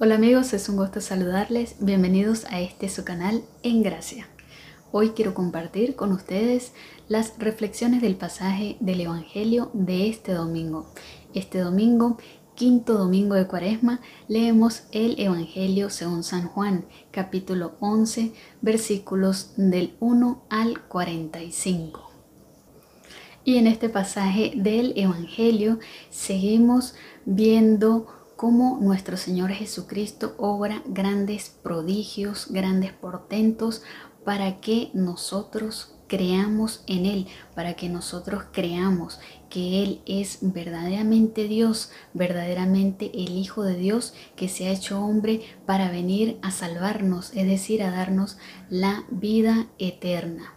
Hola amigos, es un gusto saludarles. Bienvenidos a este su canal En Gracia. Hoy quiero compartir con ustedes las reflexiones del pasaje del Evangelio de este domingo. Este domingo, quinto domingo de Cuaresma, leemos el Evangelio según San Juan, capítulo 11, versículos del 1 al 45. Y en este pasaje del Evangelio seguimos viendo cómo nuestro Señor Jesucristo obra grandes prodigios, grandes portentos para que nosotros creamos en Él, para que nosotros creamos que Él es verdaderamente Dios, verdaderamente el Hijo de Dios que se ha hecho hombre para venir a salvarnos, es decir, a darnos la vida eterna.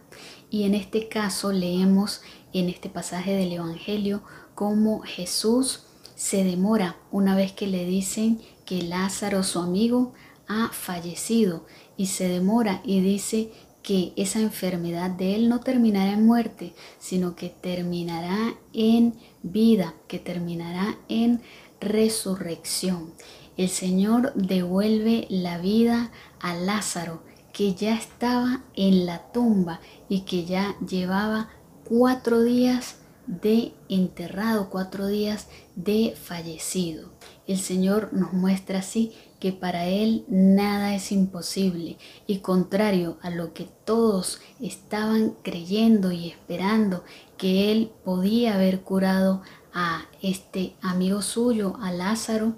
Y en este caso leemos en este pasaje del Evangelio cómo Jesús se demora una vez que le dicen que Lázaro, su amigo, ha fallecido y se demora y dice que esa enfermedad de él no terminará en muerte, sino que terminará en vida, que terminará en resurrección. El Señor devuelve la vida a Lázaro, que ya estaba en la tumba y que ya llevaba cuatro días de enterrado, cuatro días de fallecido. El Señor nos muestra así que para Él nada es imposible y contrario a lo que todos estaban creyendo y esperando que Él podía haber curado a este amigo suyo, a Lázaro,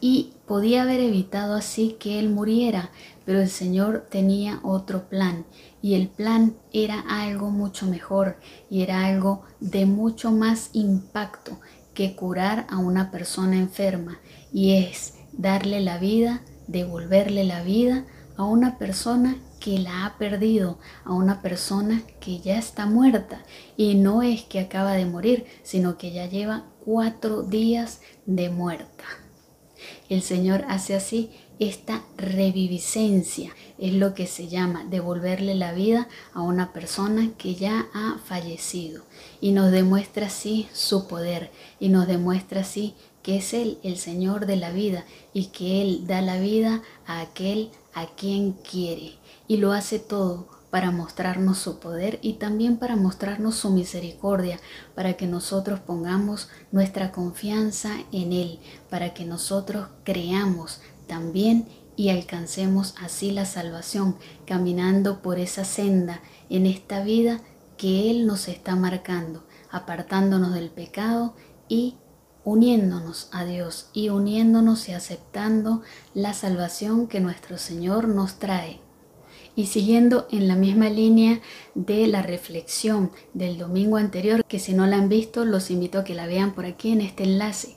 y podía haber evitado así que Él muriera, pero el Señor tenía otro plan y el plan era algo mucho mejor y era algo de mucho más impacto que curar a una persona enferma y es darle la vida, devolverle la vida a una persona que la ha perdido, a una persona que ya está muerta y no es que acaba de morir, sino que ya lleva cuatro días de muerta. El Señor hace así esta reviviscencia, es lo que se llama devolverle la vida a una persona que ya ha fallecido. Y nos demuestra así su poder y nos demuestra así que es Él el Señor de la vida y que Él da la vida a aquel a quien quiere. Y lo hace todo para mostrarnos su poder y también para mostrarnos su misericordia, para que nosotros pongamos nuestra confianza en Él, para que nosotros creamos también y alcancemos así la salvación, caminando por esa senda en esta vida que Él nos está marcando, apartándonos del pecado y uniéndonos a Dios y uniéndonos y aceptando la salvación que nuestro Señor nos trae. Y siguiendo en la misma línea de la reflexión del domingo anterior, que si no la han visto, los invito a que la vean por aquí en este enlace,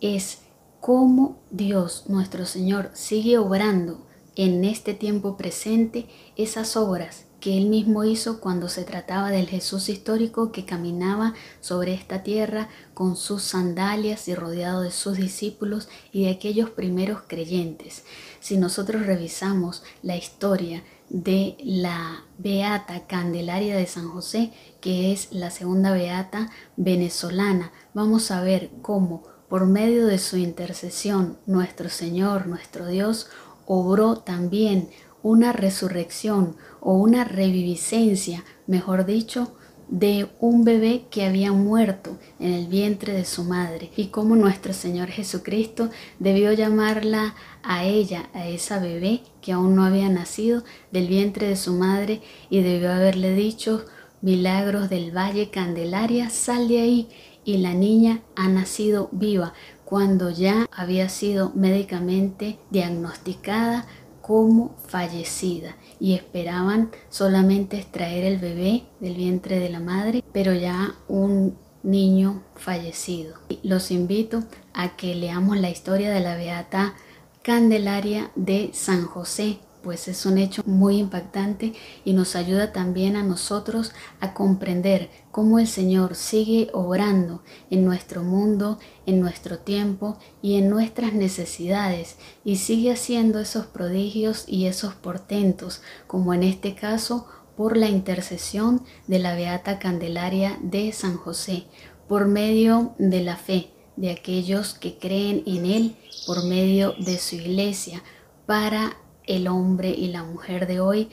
es cómo Dios, nuestro Señor, sigue obrando en este tiempo presente esas obras que él mismo hizo cuando se trataba del Jesús histórico que caminaba sobre esta tierra con sus sandalias y rodeado de sus discípulos y de aquellos primeros creyentes. Si nosotros revisamos la historia de la Beata Candelaria de San José, que es la segunda Beata venezolana, vamos a ver cómo por medio de su intercesión nuestro Señor, nuestro Dios, obró también una resurrección o una reviviscencia, mejor dicho, de un bebé que había muerto en el vientre de su madre y como nuestro Señor Jesucristo debió llamarla a ella, a esa bebé que aún no había nacido del vientre de su madre y debió haberle dicho, milagros del Valle Candelaria, sal de ahí y la niña ha nacido viva cuando ya había sido médicamente diagnosticada como fallecida y esperaban solamente extraer el bebé del vientre de la madre, pero ya un niño fallecido. Los invito a que leamos la historia de la Beata Candelaria de San José, pues es un hecho muy impactante y nos ayuda también a nosotros a comprender cómo el Señor sigue obrando en nuestro mundo, en nuestro tiempo y en nuestras necesidades y sigue haciendo esos prodigios y esos portentos, como en este caso por la intercesión de la Beata Candelaria de San José, por medio de la fe de aquellos que creen en Él por medio de su iglesia para el hombre y la mujer de hoy,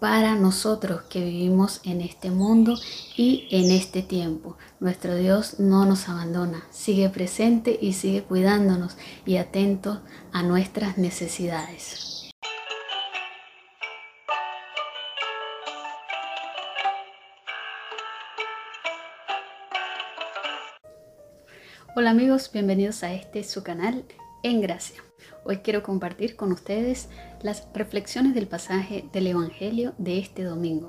para nosotros que vivimos en este mundo y en este tiempo. Nuestro Dios no nos abandona, sigue presente y sigue cuidándonos y atento a nuestras necesidades. Hola amigos, bienvenidos a este su canal En Gracia. Hoy quiero compartir con ustedes las reflexiones del pasaje del Evangelio de este domingo.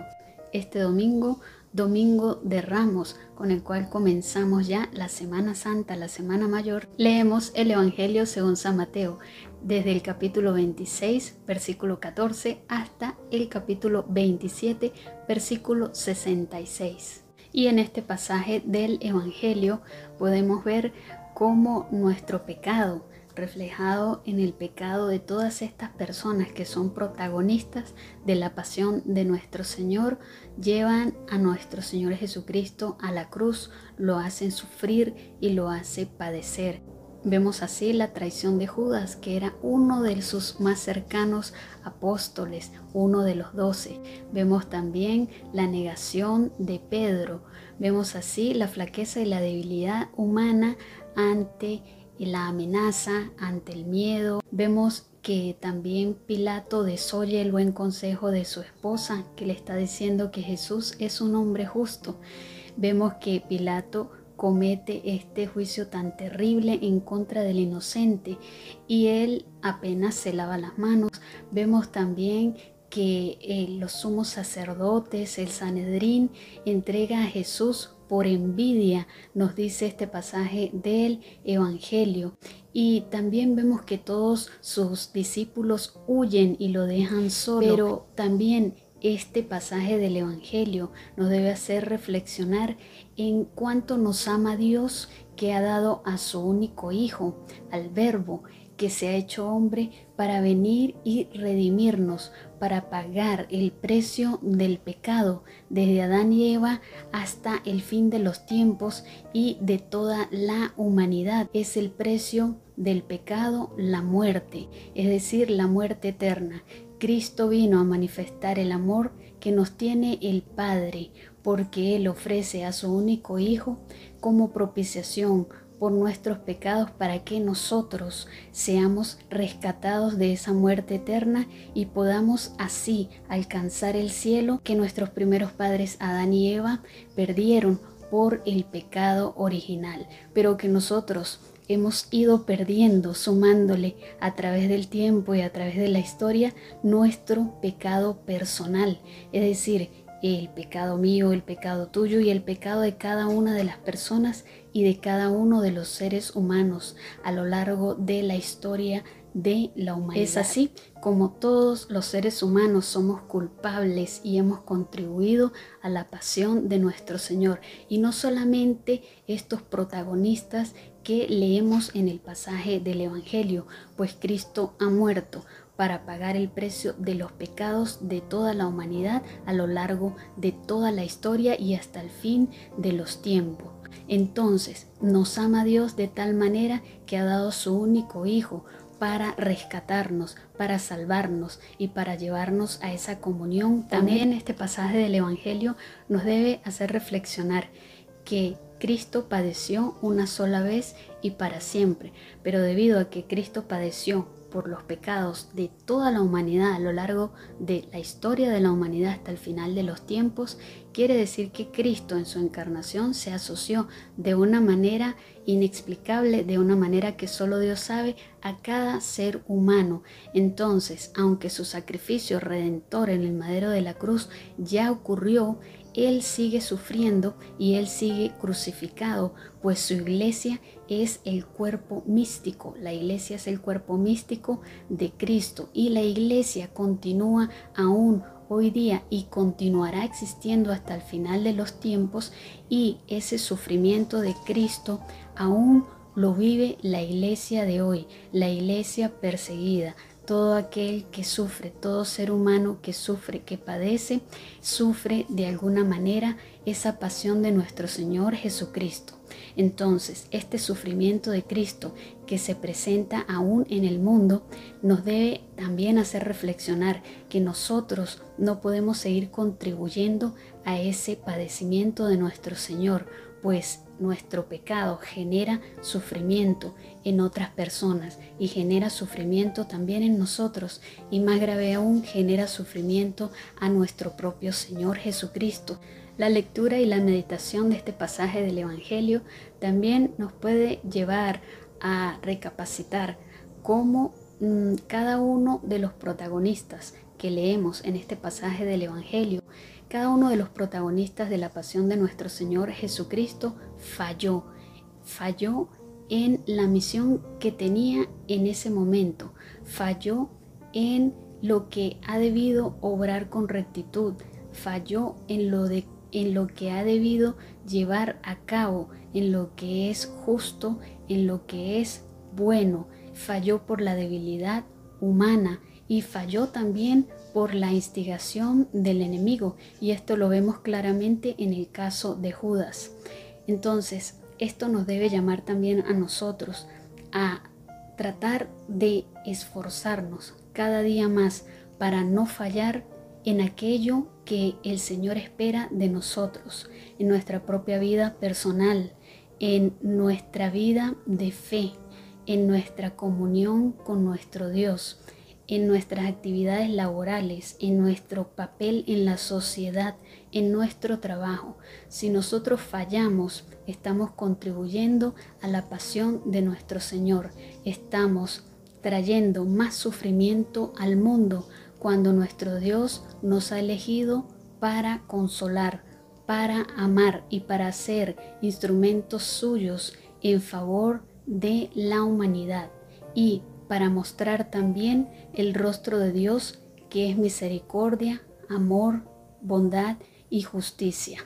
Este domingo, domingo de Ramos, con el cual comenzamos ya la Semana Santa, la Semana Mayor, leemos el Evangelio según San Mateo, desde el capítulo 26, versículo 14, hasta el capítulo 27, versículo 66. Y en este pasaje del Evangelio podemos ver cómo nuestro pecado, reflejado en el pecado de todas estas personas que son protagonistas de la pasión de nuestro Señor, llevan a nuestro Señor Jesucristo a la cruz, lo hacen sufrir y lo hace padecer. Vemos así la traición de Judas, que era uno de sus más cercanos apóstoles, uno de los doce. Vemos también la negación de Pedro. Vemos así la flaqueza y la debilidad humana ante la amenaza, ante el miedo. Vemos que también Pilato desoye el buen consejo de su esposa, que le está diciendo que Jesús es un hombre justo. Vemos que Pilato comete este juicio tan terrible en contra del inocente y él apenas se lava las manos. Vemos también que eh, los sumos sacerdotes, el Sanedrín, entrega a Jesús por envidia, nos dice este pasaje del Evangelio. Y también vemos que todos sus discípulos huyen y lo dejan solo, pero también este pasaje del Evangelio nos debe hacer reflexionar en cuánto nos ama Dios que ha dado a su único Hijo, al Verbo, que se ha hecho hombre para venir y redimirnos, para pagar el precio del pecado desde Adán y Eva hasta el fin de los tiempos y de toda la humanidad. Es el precio del pecado, la muerte, es decir, la muerte eterna. Cristo vino a manifestar el amor que nos tiene el Padre, porque Él ofrece a su único Hijo como propiciación por nuestros pecados para que nosotros seamos rescatados de esa muerte eterna y podamos así alcanzar el cielo que nuestros primeros padres Adán y Eva perdieron por el pecado original, pero que nosotros hemos ido perdiendo, sumándole a través del tiempo y a través de la historia nuestro pecado personal, es decir, el pecado mío, el pecado tuyo y el pecado de cada una de las personas y de cada uno de los seres humanos a lo largo de la historia de la humanidad. Es así como todos los seres humanos somos culpables y hemos contribuido a la pasión de nuestro Señor. Y no solamente estos protagonistas que leemos en el pasaje del Evangelio, pues Cristo ha muerto para pagar el precio de los pecados de toda la humanidad a lo largo de toda la historia y hasta el fin de los tiempos. Entonces, nos ama Dios de tal manera que ha dado su único Hijo para rescatarnos, para salvarnos y para llevarnos a esa comunión. También este pasaje del Evangelio nos debe hacer reflexionar que Cristo padeció una sola vez y para siempre, pero debido a que Cristo padeció por los pecados de toda la humanidad a lo largo de la historia de la humanidad hasta el final de los tiempos, quiere decir que Cristo en su encarnación se asoció de una manera inexplicable, de una manera que solo Dios sabe, a cada ser humano. Entonces, aunque su sacrificio redentor en el madero de la cruz ya ocurrió, él sigue sufriendo y Él sigue crucificado, pues su iglesia es el cuerpo místico. La iglesia es el cuerpo místico de Cristo y la iglesia continúa aún hoy día y continuará existiendo hasta el final de los tiempos y ese sufrimiento de Cristo aún lo vive la iglesia de hoy, la iglesia perseguida, todo aquel que sufre, todo ser humano que sufre, que padece, sufre de alguna manera esa pasión de nuestro Señor Jesucristo. Entonces, este sufrimiento de Cristo que se presenta aún en el mundo nos debe también hacer reflexionar que nosotros no podemos seguir contribuyendo a ese padecimiento de nuestro Señor, pues nuestro pecado genera sufrimiento en otras personas y genera sufrimiento también en nosotros y más grave aún genera sufrimiento a nuestro propio Señor Jesucristo. La lectura y la meditación de este pasaje del Evangelio también nos puede llevar a recapacitar cómo mm, cada uno de los protagonistas que leemos en este pasaje del Evangelio cada uno de los protagonistas de la pasión de nuestro Señor Jesucristo falló, falló en la misión que tenía en ese momento, falló en lo que ha debido obrar con rectitud, falló en lo, de, en lo que ha debido llevar a cabo, en lo que es justo, en lo que es bueno, falló por la debilidad humana y falló también por la instigación del enemigo y esto lo vemos claramente en el caso de Judas. Entonces, esto nos debe llamar también a nosotros a tratar de esforzarnos cada día más para no fallar en aquello que el Señor espera de nosotros, en nuestra propia vida personal, en nuestra vida de fe, en nuestra comunión con nuestro Dios en nuestras actividades laborales, en nuestro papel en la sociedad, en nuestro trabajo. Si nosotros fallamos, estamos contribuyendo a la pasión de nuestro Señor. Estamos trayendo más sufrimiento al mundo cuando nuestro Dios nos ha elegido para consolar, para amar y para ser instrumentos suyos en favor de la humanidad. Y para mostrar también el rostro de Dios que es misericordia, amor, bondad y justicia.